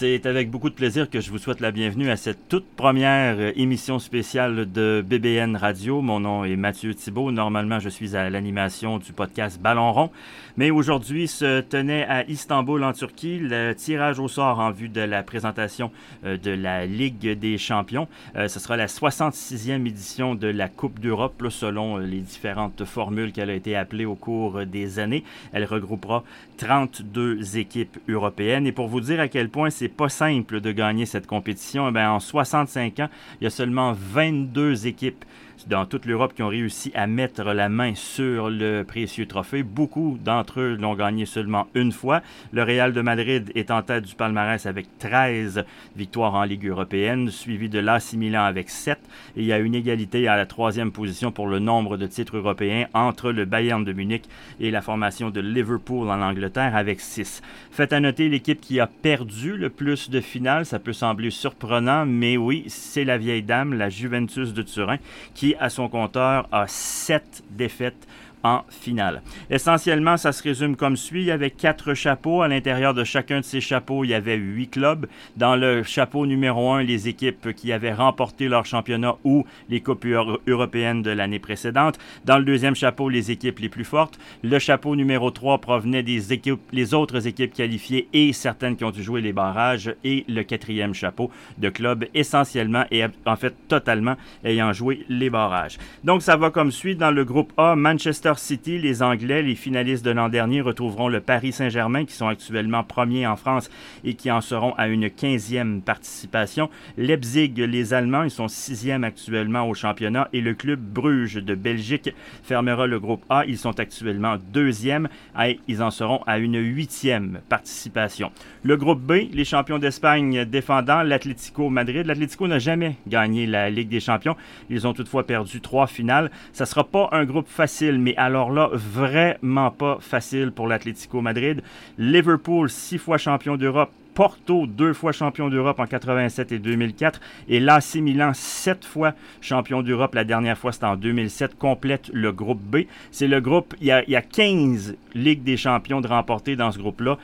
C'est avec beaucoup de plaisir que je vous souhaite la bienvenue à cette toute première euh, émission spéciale de BBN Radio. Mon nom est Mathieu Thibault. Normalement, je suis à l'animation du podcast Ballon rond. Mais aujourd'hui se tenait à Istanbul, en Turquie, le tirage au sort en vue de la présentation euh, de la Ligue des champions. Euh, ce sera la 66e édition de la Coupe d'Europe, selon les différentes formules qu'elle a été appelée au cours des années. Elle regroupera 32 équipes européennes. Et pour vous dire à quel point c'est pas simple de gagner cette compétition, eh en 65 ans, il y a seulement 22 équipes dans toute l'Europe qui ont réussi à mettre la main sur le précieux trophée. Beaucoup d'entre eux l'ont gagné seulement une fois. Le Real de Madrid est en tête du palmarès avec 13 victoires en Ligue européenne, suivi de l'AC Milan avec 7. Et il y a une égalité à la troisième position pour le nombre de titres européens entre le Bayern de Munich et la formation de Liverpool en Angleterre avec 6. Faites à noter l'équipe qui a perdu le plus de finales. Ça peut sembler surprenant, mais oui, c'est la vieille dame, la Juventus de Turin, qui à son compteur a sept défaites en finale. Essentiellement, ça se résume comme suit. Il y avait quatre chapeaux. À l'intérieur de chacun de ces chapeaux, il y avait huit clubs. Dans le chapeau numéro un, les équipes qui avaient remporté leur championnat ou les Coupes européennes de l'année précédente. Dans le deuxième chapeau, les équipes les plus fortes. Le chapeau numéro 3 provenait des équipes, les autres équipes qualifiées et certaines qui ont dû jouer les barrages. Et le quatrième chapeau de clubs essentiellement et en fait totalement ayant joué les barrages. Donc ça va comme suit. Dans le groupe A, Manchester City, les Anglais, les finalistes de l'an dernier, retrouveront le Paris Saint-Germain, qui sont actuellement premiers en France et qui en seront à une 15e participation. Leipzig, les Allemands, ils sont sixième actuellement au championnat. Et le club Bruges de Belgique fermera le groupe A. Ils sont actuellement deuxième et ils en seront à une huitième participation. Le groupe B, les champions d'Espagne défendant l'Atlético Madrid. L'Atlético n'a jamais gagné la Ligue des champions. Ils ont toutefois perdu trois finales. Ça sera pas un groupe facile, mais alors là, vraiment pas facile pour l'Atlético Madrid. Liverpool, six fois champion d'Europe, Porto, deux fois champion d'Europe en 87 et 2004. Et l'AC Milan, sept fois champion d'Europe. La dernière fois, c'était en 2007. Complète le groupe B. C'est le groupe, il y, a, il y a 15 Ligues des champions de remporter dans ce groupe-là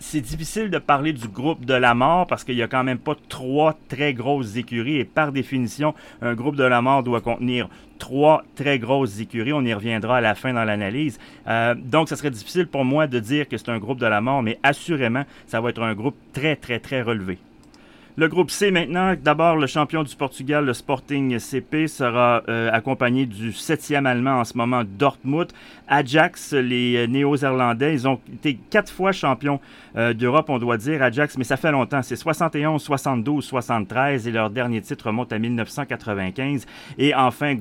c'est difficile de parler du groupe de la mort parce qu'il n'y a quand même pas trois très grosses écuries et par définition, un groupe de la mort doit contenir trois très grosses écuries. On y reviendra à la fin dans l'analyse. Euh, donc, ça serait difficile pour moi de dire que c'est un groupe de la mort, mais assurément, ça va être un groupe très, très, très relevé. Le groupe C maintenant, d'abord le champion du Portugal, le Sporting CP, sera euh, accompagné du septième allemand en ce moment, Dortmund. Ajax, les euh, néo-zélandais, ils ont été quatre fois champions euh, d'Europe, on doit dire, Ajax, mais ça fait longtemps. C'est 71, 72, 73 et leur dernier titre remonte à 1995. Et enfin,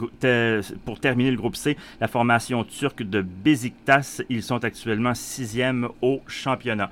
pour terminer le groupe C, la formation turque de Beziktas, ils sont actuellement sixième au championnat.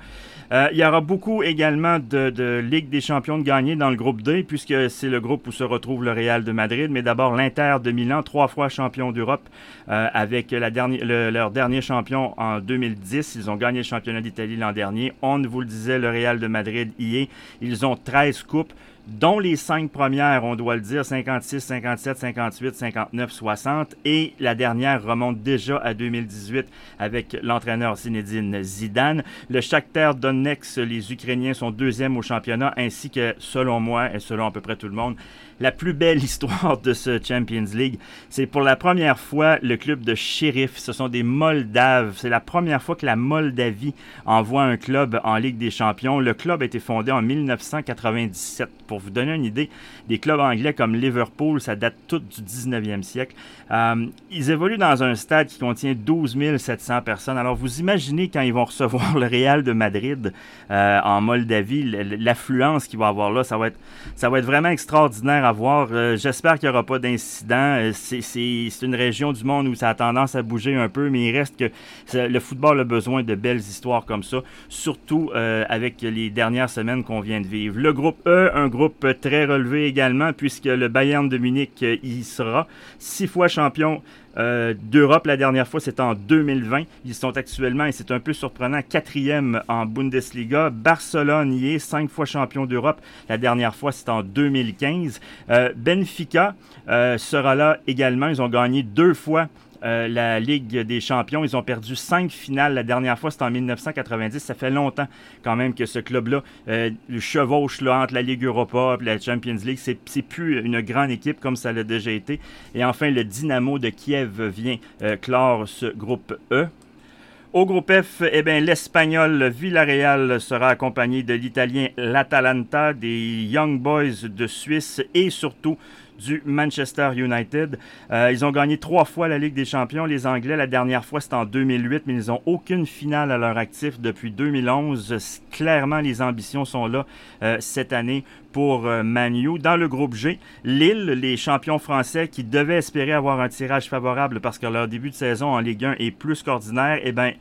Il y aura beaucoup également de, de, Ligue des champions de gagner dans le groupe D, puisque c'est le groupe où se retrouve le Real de Madrid. Mais d'abord, l'Inter de Milan, trois fois champion d'Europe, euh, avec la leur dernier champion en 2010. Ils ont gagné le championnat d'Italie l'an dernier. On vous le disait, le Real de Madrid y est. Ils ont 13 coupes dont les cinq premières, on doit le dire, 56, 57, 58, 59, 60. Et la dernière remonte déjà à 2018 avec l'entraîneur Zinedine Zidane. Le Shakhtar Donetsk, les Ukrainiens sont deuxièmes au championnat, ainsi que, selon moi et selon à peu près tout le monde, la plus belle histoire de ce Champions League. C'est pour la première fois le club de shérif. Ce sont des Moldaves. C'est la première fois que la Moldavie envoie un club en Ligue des Champions. Le club a été fondé en 1997. Pour vous donner une idée, des clubs anglais comme Liverpool, ça date tout du 19e siècle. Euh, ils évoluent dans un stade qui contient 12 700 personnes. Alors vous imaginez quand ils vont recevoir le Real de Madrid euh, en Moldavie, l'affluence qu'il va avoir là, ça va être, ça va être vraiment extraordinaire Euh, j'espère qu'il n'y aura pas d'incident. Euh, c'est une région du monde où ça a tendance à bouger un peu, mais il reste que le football a besoin de belles histoires comme ça, surtout euh, avec les dernières semaines qu'on vient de vivre. Le groupe E, un groupe très relevé également, puisque le Bayern de Munich y sera. Six fois champion euh, D'Europe, la dernière fois, c'était en 2020. Ils sont actuellement, et c'est un peu surprenant, quatrième en Bundesliga. Barcelone y est, cinq fois champion d'Europe. La dernière fois, c'était en 2015. Euh, Benfica euh, sera là également. Ils ont gagné deux fois euh, la Ligue des champions. Ils ont perdu cinq finales. La dernière fois, c'était en 1990. Ça fait longtemps quand même que ce club-là euh, chevauche entre la Ligue Europa et la Champions League. C'est plus une grande équipe comme ça l'a déjà été. Et enfin, le Dynamo de Kiev vient euh, clore ce groupe E. Au groupe F, eh bien, l'Espagnol Villarreal sera accompagné de l'Italien l'Atalanta, des Young Boys de Suisse et surtout du Manchester United. Euh, ils ont gagné trois fois la Ligue des Champions, les Anglais. La dernière fois, c'était en 2008, mais ils n'ont aucune finale à leur actif depuis 2011. Clairement, les ambitions sont là euh, cette année pour euh, Manu. Dans le groupe G, Lille, les champions français qui devaient espérer avoir un tirage favorable parce que leur début de saison en Ligue 1 est plus qu'ordinaire, eh bien,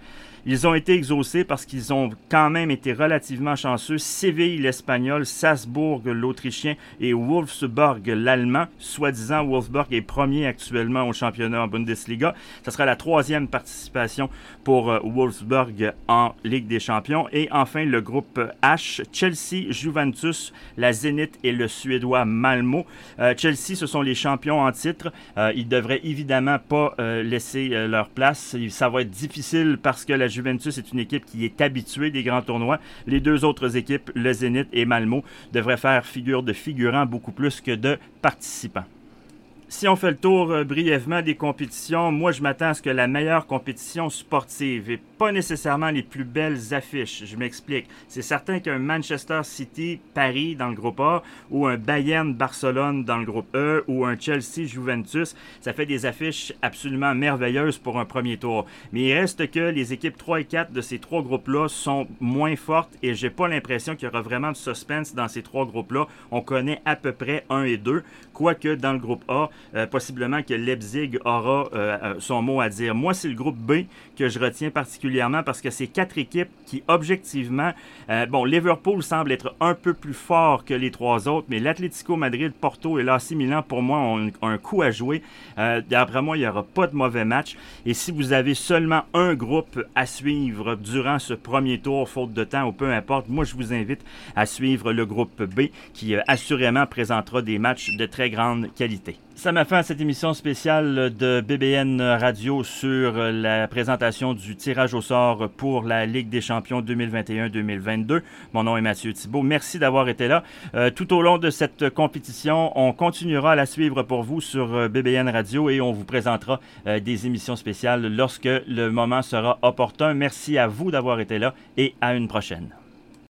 ils ont été exaucés parce qu'ils ont quand même été relativement chanceux. Séville, l'Espagnol, Salzbourg, l'Autrichien et Wolfsburg, l'Allemand. Soi-disant, Wolfsburg est premier actuellement au championnat en Bundesliga. Ce sera la troisième participation pour euh, Wolfsburg en Ligue des Champions. Et enfin, le groupe H, Chelsea, Juventus, la Zénith et le Suédois Malmo. Euh, Chelsea, ce sont les champions en titre. Euh, ils devraient évidemment pas laisser leur place. Ça va être difficile parce que la Juventus est une équipe qui est habituée des grands tournois. Les deux autres équipes, le Zénith et Malmo, devraient faire figure de figurants beaucoup plus que de participants. Si on fait le tour euh, brièvement des compétitions, moi je m'attends à ce que la meilleure compétition sportive et pas nécessairement les plus belles affiches. Je m'explique. C'est certain qu'un Manchester City Paris dans le groupe A ou un Bayern Barcelone dans le groupe E ou un Chelsea Juventus, ça fait des affiches absolument merveilleuses pour un premier tour. Mais il reste que les équipes 3 et 4 de ces trois groupes-là sont moins fortes et j'ai pas l'impression qu'il y aura vraiment de suspense dans ces trois groupes-là. On connaît à peu près 1 et 2, quoique dans le groupe A, euh, possiblement que Leipzig aura euh, euh, son mot à dire. Moi, c'est le groupe B que je retiens particulièrement parce que c'est quatre équipes qui, objectivement, bon, Liverpool semble être un peu plus fort que les trois autres, mais l'Atlético Madrid, Porto et l'AC Milan, pour moi, ont un, coup à jouer. D'après moi, il n'y aura pas de mauvais match. Et si vous avez seulement un groupe à suivre durant ce premier tour, faute de temps ou peu importe, moi, je vous invite à suivre le groupe B qui assurément présentera des matchs de très grande qualité. Ça m'a fait à cette émission spéciale de BBN Radio sur la présentation du tirage au sort pour la Ligue des champions 2021-2022. Mon nom est Mathieu Thibault. Merci d'avoir été là. Euh, tout au long de cette compétition, on continuera à la suivre pour vous sur euh, BBN Radio et on vous présentera euh, des émissions spéciales lorsque le moment sera opportun. Merci à vous d'avoir été là et à une prochaine.